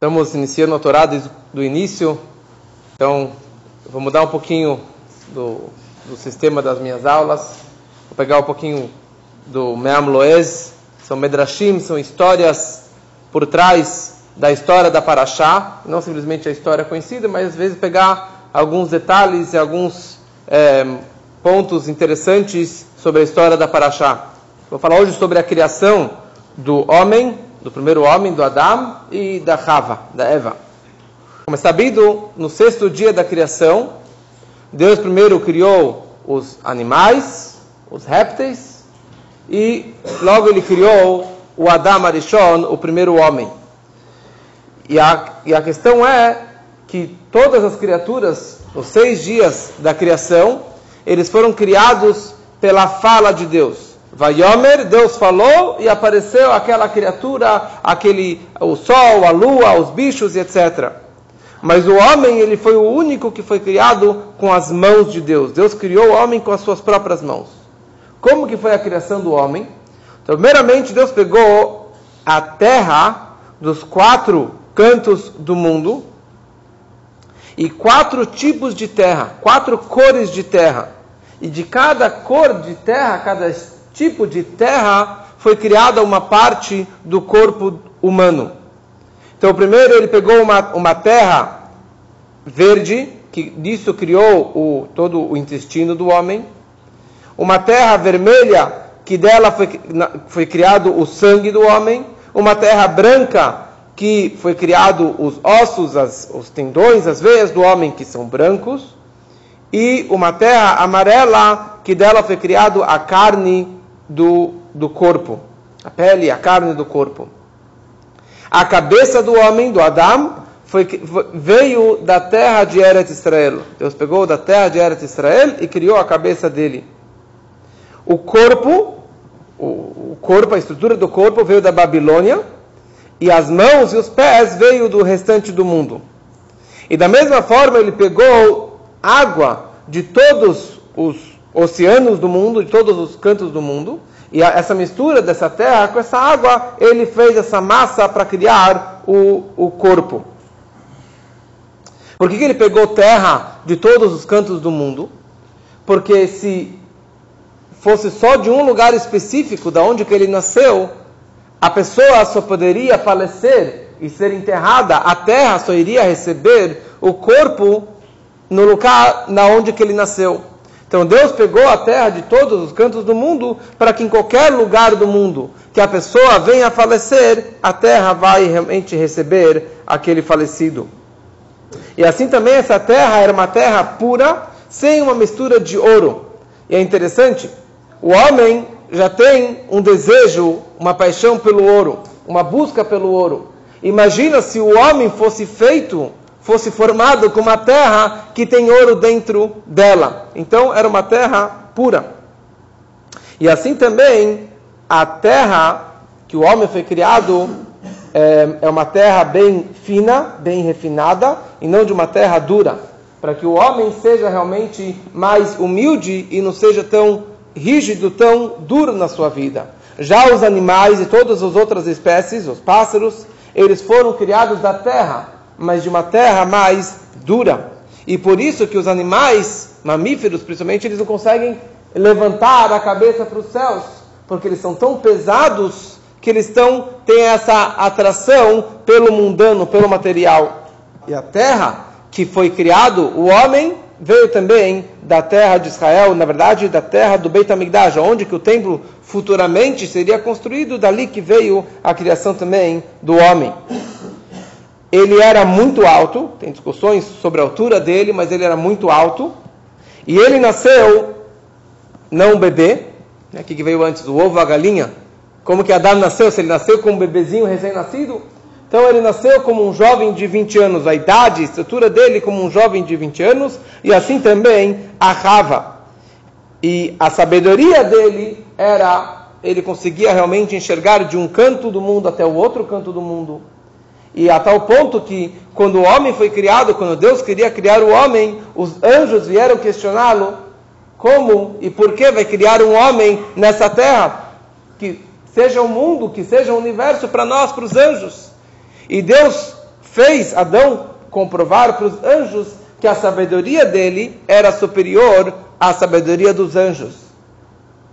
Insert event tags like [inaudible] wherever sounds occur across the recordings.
Estamos iniciando a Torá desde o início, então vou mudar um pouquinho do, do sistema das minhas aulas. Vou pegar um pouquinho do Meam Loez, são Medrashim, são histórias por trás da história da Paraxá, não simplesmente a história conhecida, mas às vezes pegar alguns detalhes e alguns é, pontos interessantes sobre a história da Paraxá. Vou falar hoje sobre a criação do homem do primeiro homem, do Adão, e da Rava, da Eva. Como é sabido, no sexto dia da criação, Deus primeiro criou os animais, os répteis, e logo ele criou o Adão Arishon, o primeiro homem. E a, e a questão é que todas as criaturas, os seis dias da criação, eles foram criados pela fala de Deus. Vaiomer, Deus falou e apareceu aquela criatura, aquele o sol, a lua, os bichos e etc. Mas o homem, ele foi o único que foi criado com as mãos de Deus. Deus criou o homem com as suas próprias mãos. Como que foi a criação do homem? Então, primeiramente, Deus pegou a terra dos quatro cantos do mundo e quatro tipos de terra, quatro cores de terra. E de cada cor de terra, cada tipo de terra foi criada uma parte do corpo humano. Então, primeiro ele pegou uma, uma terra verde, que disso criou o, todo o intestino do homem. Uma terra vermelha, que dela foi, foi criado o sangue do homem. Uma terra branca, que foi criado os ossos, as, os tendões, as veias do homem, que são brancos. E uma terra amarela, que dela foi criado a carne do, do corpo, a pele, a carne do corpo. A cabeça do homem, do Adão, foi, veio da terra de Eretz Israel. Deus pegou da terra de Eretz Israel e criou a cabeça dele. O corpo, o, o corpo, a estrutura do corpo veio da Babilônia e as mãos e os pés veio do restante do mundo. E da mesma forma ele pegou água de todos os oceanos do mundo, de todos os cantos do mundo, e essa mistura dessa terra com essa água, ele fez essa massa para criar o, o corpo. Por que, que ele pegou terra de todos os cantos do mundo? Porque se fosse só de um lugar específico, da onde que ele nasceu, a pessoa só poderia falecer e ser enterrada, a terra só iria receber o corpo no lugar na onde que ele nasceu. Então Deus pegou a terra de todos os cantos do mundo para que em qualquer lugar do mundo que a pessoa venha a falecer, a terra vai realmente receber aquele falecido. E assim também essa terra era uma terra pura, sem uma mistura de ouro. E é interessante, o homem já tem um desejo, uma paixão pelo ouro, uma busca pelo ouro. Imagina se o homem fosse feito fosse formado com uma terra que tem ouro dentro dela. Então era uma terra pura. E assim também a terra que o homem foi criado é, é uma terra bem fina, bem refinada, e não de uma terra dura, para que o homem seja realmente mais humilde e não seja tão rígido, tão duro na sua vida. Já os animais e todas as outras espécies, os pássaros, eles foram criados da terra, mas de uma terra mais dura. E por isso que os animais, mamíferos principalmente, eles não conseguem levantar a cabeça para os céus, porque eles são tão pesados que eles estão, têm essa atração pelo mundano, pelo material. E a terra que foi criado, o homem, veio também da terra de Israel, na verdade, da terra do Beit HaMikdash, onde que o templo futuramente seria construído, dali que veio a criação também do homem ele era muito alto, tem discussões sobre a altura dele, mas ele era muito alto. E ele nasceu, não um bebê, né, que veio antes, o ovo, a galinha. Como que Adão nasceu? Se ele nasceu como um bebezinho recém-nascido? Então ele nasceu como um jovem de 20 anos, a idade, a estrutura dele como um jovem de 20 anos, e assim também a Rava. E a sabedoria dele era, ele conseguia realmente enxergar de um canto do mundo até o outro canto do mundo e a tal ponto que, quando o homem foi criado, quando Deus queria criar o homem, os anjos vieram questioná-lo: como e por que vai criar um homem nessa terra? Que seja o um mundo, que seja o um universo para nós, para os anjos. E Deus fez Adão comprovar para os anjos que a sabedoria dele era superior à sabedoria dos anjos.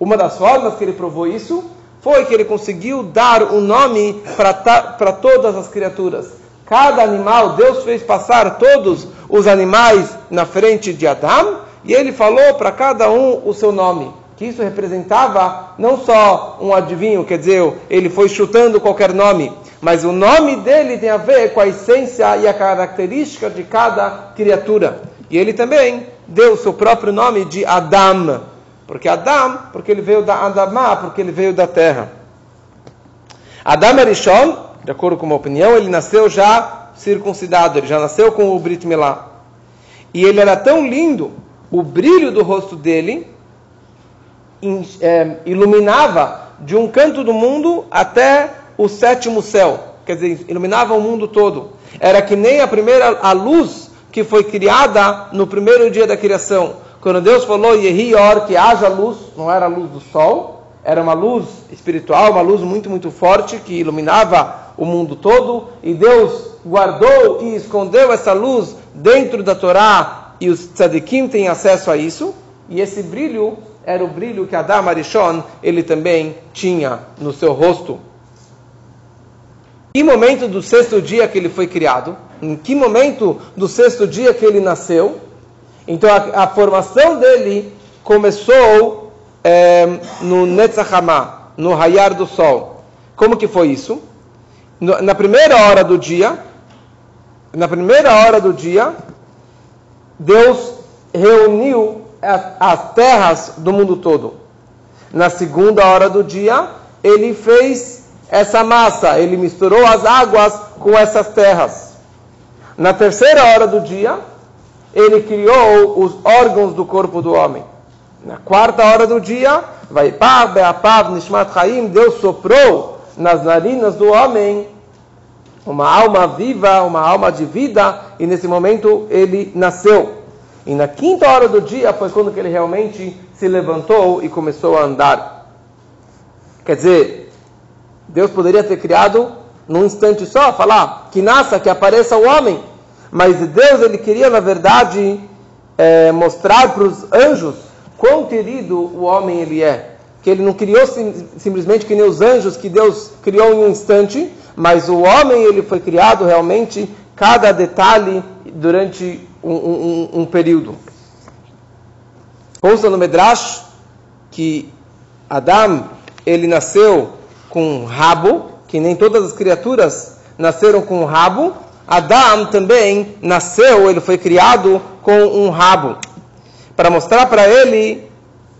Uma das formas que ele provou isso foi que ele conseguiu dar um nome para todas as criaturas. Cada animal, Deus fez passar todos os animais na frente de Adão e ele falou para cada um o seu nome. Que isso representava não só um adivinho, quer dizer, ele foi chutando qualquer nome, mas o nome dele tem a ver com a essência e a característica de cada criatura. E ele também deu o seu próprio nome de Adam. Porque Adam, porque ele veio da Adamá, porque ele veio da terra. Adam Arishon, de acordo com uma opinião, ele nasceu já circuncidado, ele já nasceu com o Brit Milá. E ele era tão lindo, o brilho do rosto dele é, iluminava de um canto do mundo até o sétimo céu. Quer dizer, iluminava o mundo todo. Era que nem a primeira a luz que foi criada no primeiro dia da criação. Quando Deus falou, Yehior, que haja luz, não era a luz do sol, era uma luz espiritual, uma luz muito, muito forte que iluminava o mundo todo. E Deus guardou e escondeu essa luz dentro da Torá e os tzadikim têm acesso a isso. E esse brilho era o brilho que Adam Arishon ele também tinha no seu rosto. Em que momento do sexto dia que ele foi criado? Em que momento do sexto dia que ele nasceu? Então a, a formação dele começou é, no Netzachama, no raiar do sol. Como que foi isso? No, na primeira hora do dia, na primeira hora do dia, Deus reuniu as, as terras do mundo todo. Na segunda hora do dia, ele fez essa massa, ele misturou as águas com essas terras. Na terceira hora do dia, ele criou os órgãos do corpo do homem. Na quarta hora do dia, vai Beapav Nishmat Chaim, Deus soprou nas narinas do homem uma alma viva, uma alma de vida, e nesse momento ele nasceu. E na quinta hora do dia foi quando ele realmente se levantou e começou a andar. Quer dizer, Deus poderia ter criado num instante só, falar que nasça, que apareça o homem. Mas Deus ele queria, na verdade, é, mostrar para os anjos quão querido o homem ele é. Que ele não criou sim, simplesmente que nem os anjos que Deus criou em um instante, mas o homem ele foi criado realmente cada detalhe durante um, um, um período. Consta no Medrash que Adam ele nasceu com um rabo, que nem todas as criaturas nasceram com um rabo, Adão também nasceu, ele foi criado com um rabo, para mostrar para ele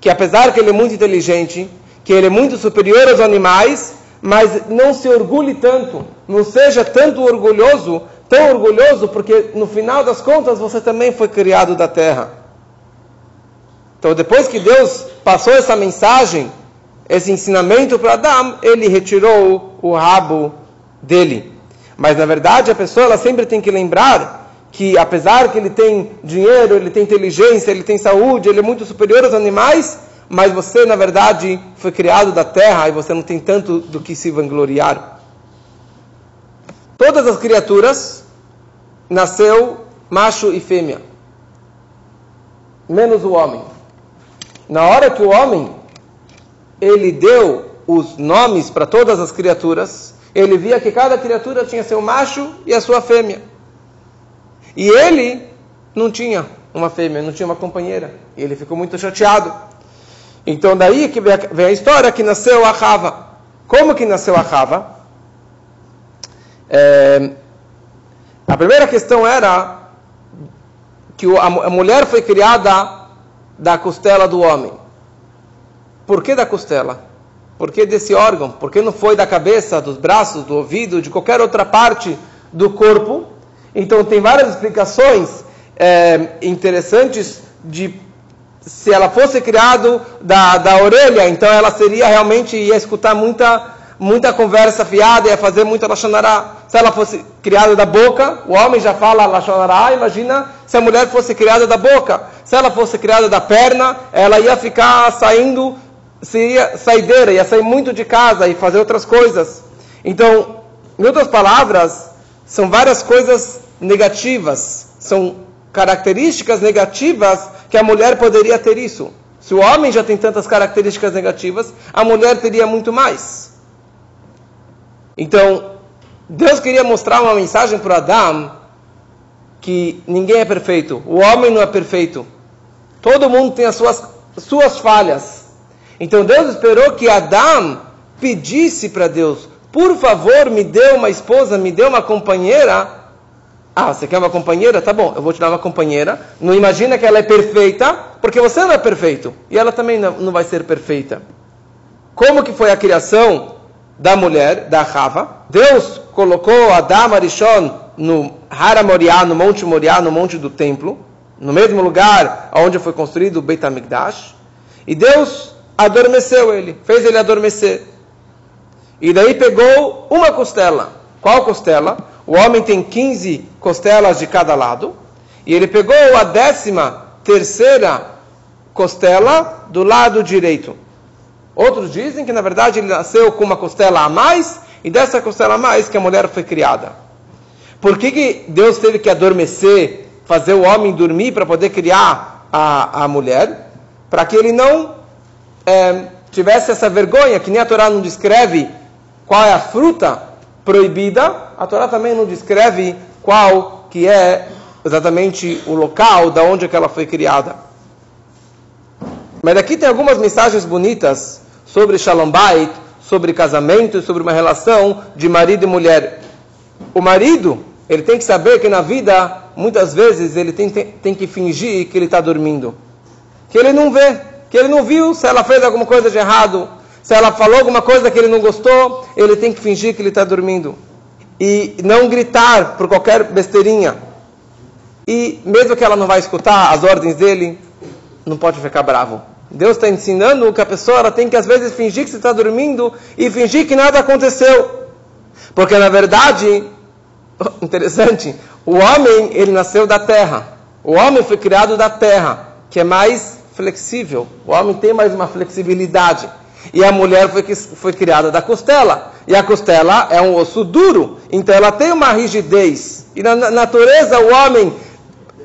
que apesar que ele é muito inteligente, que ele é muito superior aos animais, mas não se orgulhe tanto, não seja tanto orgulhoso, tão orgulhoso, porque no final das contas você também foi criado da terra. Então depois que Deus passou essa mensagem, esse ensinamento para Adão, ele retirou o rabo dele. Mas na verdade a pessoa ela sempre tem que lembrar que apesar que ele tem dinheiro, ele tem inteligência, ele tem saúde, ele é muito superior aos animais, mas você na verdade foi criado da terra e você não tem tanto do que se vangloriar. Todas as criaturas nasceu macho e fêmea, menos o homem. Na hora que o homem ele deu os nomes para todas as criaturas, ele via que cada criatura tinha seu macho e a sua fêmea. E ele não tinha uma fêmea, não tinha uma companheira. E ele ficou muito chateado. Então daí que vem a história que nasceu a Rava. Como que nasceu a Rava? É, a primeira questão era que a mulher foi criada da costela do homem. Por que da costela? Por que desse órgão? Por que não foi da cabeça, dos braços, do ouvido, de qualquer outra parte do corpo? Então tem várias explicações é, interessantes de se ela fosse criado da, da orelha, então ela seria realmente ia escutar muita muita conversa fiada, ia fazer muita lachonará. Se ela fosse criada da boca, o homem já fala lachonará, imagina se a mulher fosse criada da boca. Se ela fosse criada da perna, ela ia ficar saindo seria saideira, ia sair muito de casa e fazer outras coisas. Então, em outras palavras, são várias coisas negativas, são características negativas que a mulher poderia ter isso. Se o homem já tem tantas características negativas, a mulher teria muito mais. Então, Deus queria mostrar uma mensagem para Adão que ninguém é perfeito, o homem não é perfeito. Todo mundo tem as suas, suas falhas. Então Deus esperou que Adão pedisse para Deus: por favor, me dê uma esposa, me dê uma companheira. Ah, você quer uma companheira? Tá bom, eu vou te dar uma companheira. Não imagina que ela é perfeita, porque você não é perfeito. E ela também não vai ser perfeita. Como que foi a criação da mulher, da Rava? Deus colocou Adão Arishon no Hara Moriá, no Monte Moriá, no Monte do Templo, no mesmo lugar onde foi construído o Beit HaMikdash. E Deus adormeceu ele, fez ele adormecer. E daí pegou uma costela. Qual costela? O homem tem 15 costelas de cada lado. E ele pegou a décima terceira costela do lado direito. Outros dizem que na verdade ele nasceu com uma costela a mais e dessa costela a mais que a mulher foi criada. Por que, que Deus teve que adormecer, fazer o homem dormir para poder criar a, a mulher? Para que ele não é, tivesse essa vergonha, que nem a Torá não descreve qual é a fruta proibida, a Torá também não descreve qual que é exatamente o local da onde que ela foi criada. Mas aqui tem algumas mensagens bonitas sobre Shalom Bait, sobre casamento sobre uma relação de marido e mulher. O marido, ele tem que saber que na vida, muitas vezes, ele tem, tem, tem que fingir que ele está dormindo. Que ele não vê, que ele não viu se ela fez alguma coisa de errado, se ela falou alguma coisa que ele não gostou, ele tem que fingir que ele está dormindo. E não gritar por qualquer besteirinha. E mesmo que ela não vai escutar as ordens dele, não pode ficar bravo. Deus está ensinando que a pessoa ela tem que às vezes fingir que está dormindo e fingir que nada aconteceu. Porque na verdade, [laughs] interessante, o homem ele nasceu da terra. O homem foi criado da terra, que é mais flexível. O homem tem mais uma flexibilidade. E a mulher foi, foi criada da costela. E a costela é um osso duro. Então ela tem uma rigidez. E na natureza o homem,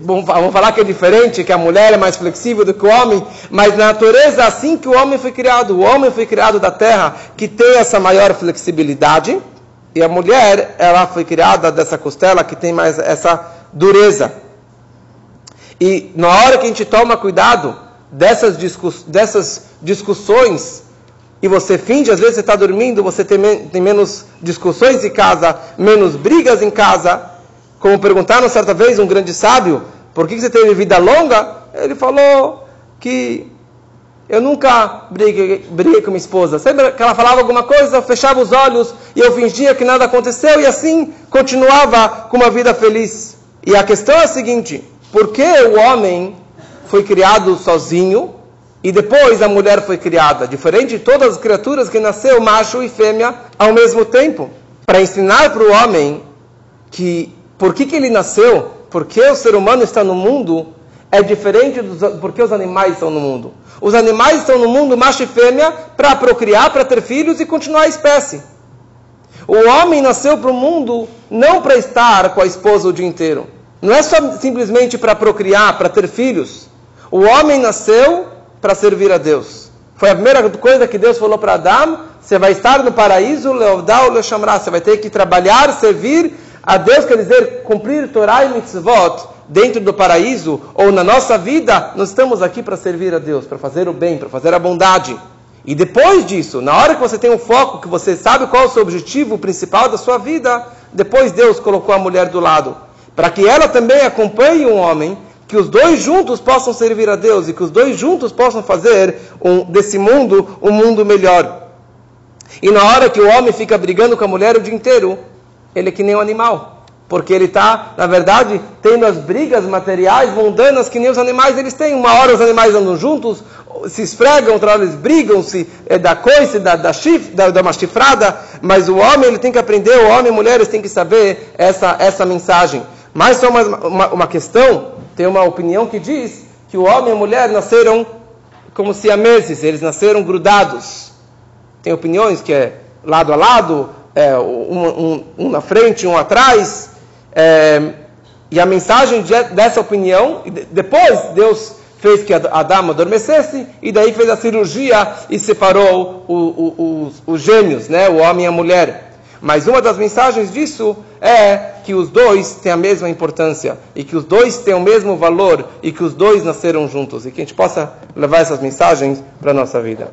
vamos falar que é diferente, que a mulher é mais flexível do que o homem, mas na natureza assim que o homem foi criado. O homem foi criado da terra, que tem essa maior flexibilidade. E a mulher, ela foi criada dessa costela que tem mais essa dureza. E na hora que a gente toma cuidado dessas, discuss dessas discussões e você finge, às vezes você está dormindo, você tem, tem, menos discussões em casa, menos brigas em casa. Como perguntaram certa vez um grande sábio, por que você teve vida longa? Ele falou que eu nunca briguei, briguei com minha esposa. Sempre que ela falava alguma coisa, eu fechava os olhos e eu fingia que nada aconteceu e assim continuava com uma vida feliz. E a questão é a seguinte: por que o homem foi criado sozinho e depois a mulher foi criada, diferente de todas as criaturas que nasceu macho e fêmea ao mesmo tempo, para ensinar para o homem que por que, que ele nasceu, porque o ser humano está no mundo, é diferente dos porque os animais estão no mundo. Os animais estão no mundo macho e fêmea para procriar, para ter filhos e continuar a espécie. O homem nasceu para o mundo não para estar com a esposa o dia inteiro. Não é só simplesmente para procriar, para ter filhos. O homem nasceu para servir a Deus. Foi a primeira coisa que Deus falou para Adão: você vai estar no paraíso, leodal, lechamra, você vai ter que trabalhar, servir a Deus, quer dizer, cumprir Torah e mitzvot dentro do paraíso ou na nossa vida, nós estamos aqui para servir a Deus, para fazer o bem, para fazer a bondade. E depois disso, na hora que você tem um foco, que você sabe qual é o seu objetivo principal da sua vida, depois Deus colocou a mulher do lado, para que ela também acompanhe um homem que os dois juntos possam servir a Deus e que os dois juntos possam fazer um, desse mundo um mundo melhor. E na hora que o homem fica brigando com a mulher o dia inteiro, ele é que nem um animal. Porque ele está, na verdade, tendo as brigas materiais mundanas que nem os animais eles têm. Uma hora os animais andam juntos, se esfregam, outra hora eles brigam, se é da coice, da, da, chif, da, da uma chifrada. Mas o homem ele tem que aprender, o homem e mulheres têm que saber essa, essa mensagem. Mais só uma, uma, uma questão tem uma opinião que diz que o homem e a mulher nasceram como siameses, eles nasceram grudados. Tem opiniões que é lado a lado, é, um, um, um, na frente, um atrás. É, e a mensagem de, dessa opinião, depois Deus fez que a, a dama adormecesse, e daí fez a cirurgia e separou o, o, os, os gêmeos, né, o homem e a mulher. Mas uma das mensagens disso é que os dois têm a mesma importância e que os dois têm o mesmo valor e que os dois nasceram juntos e que a gente possa levar essas mensagens para a nossa vida.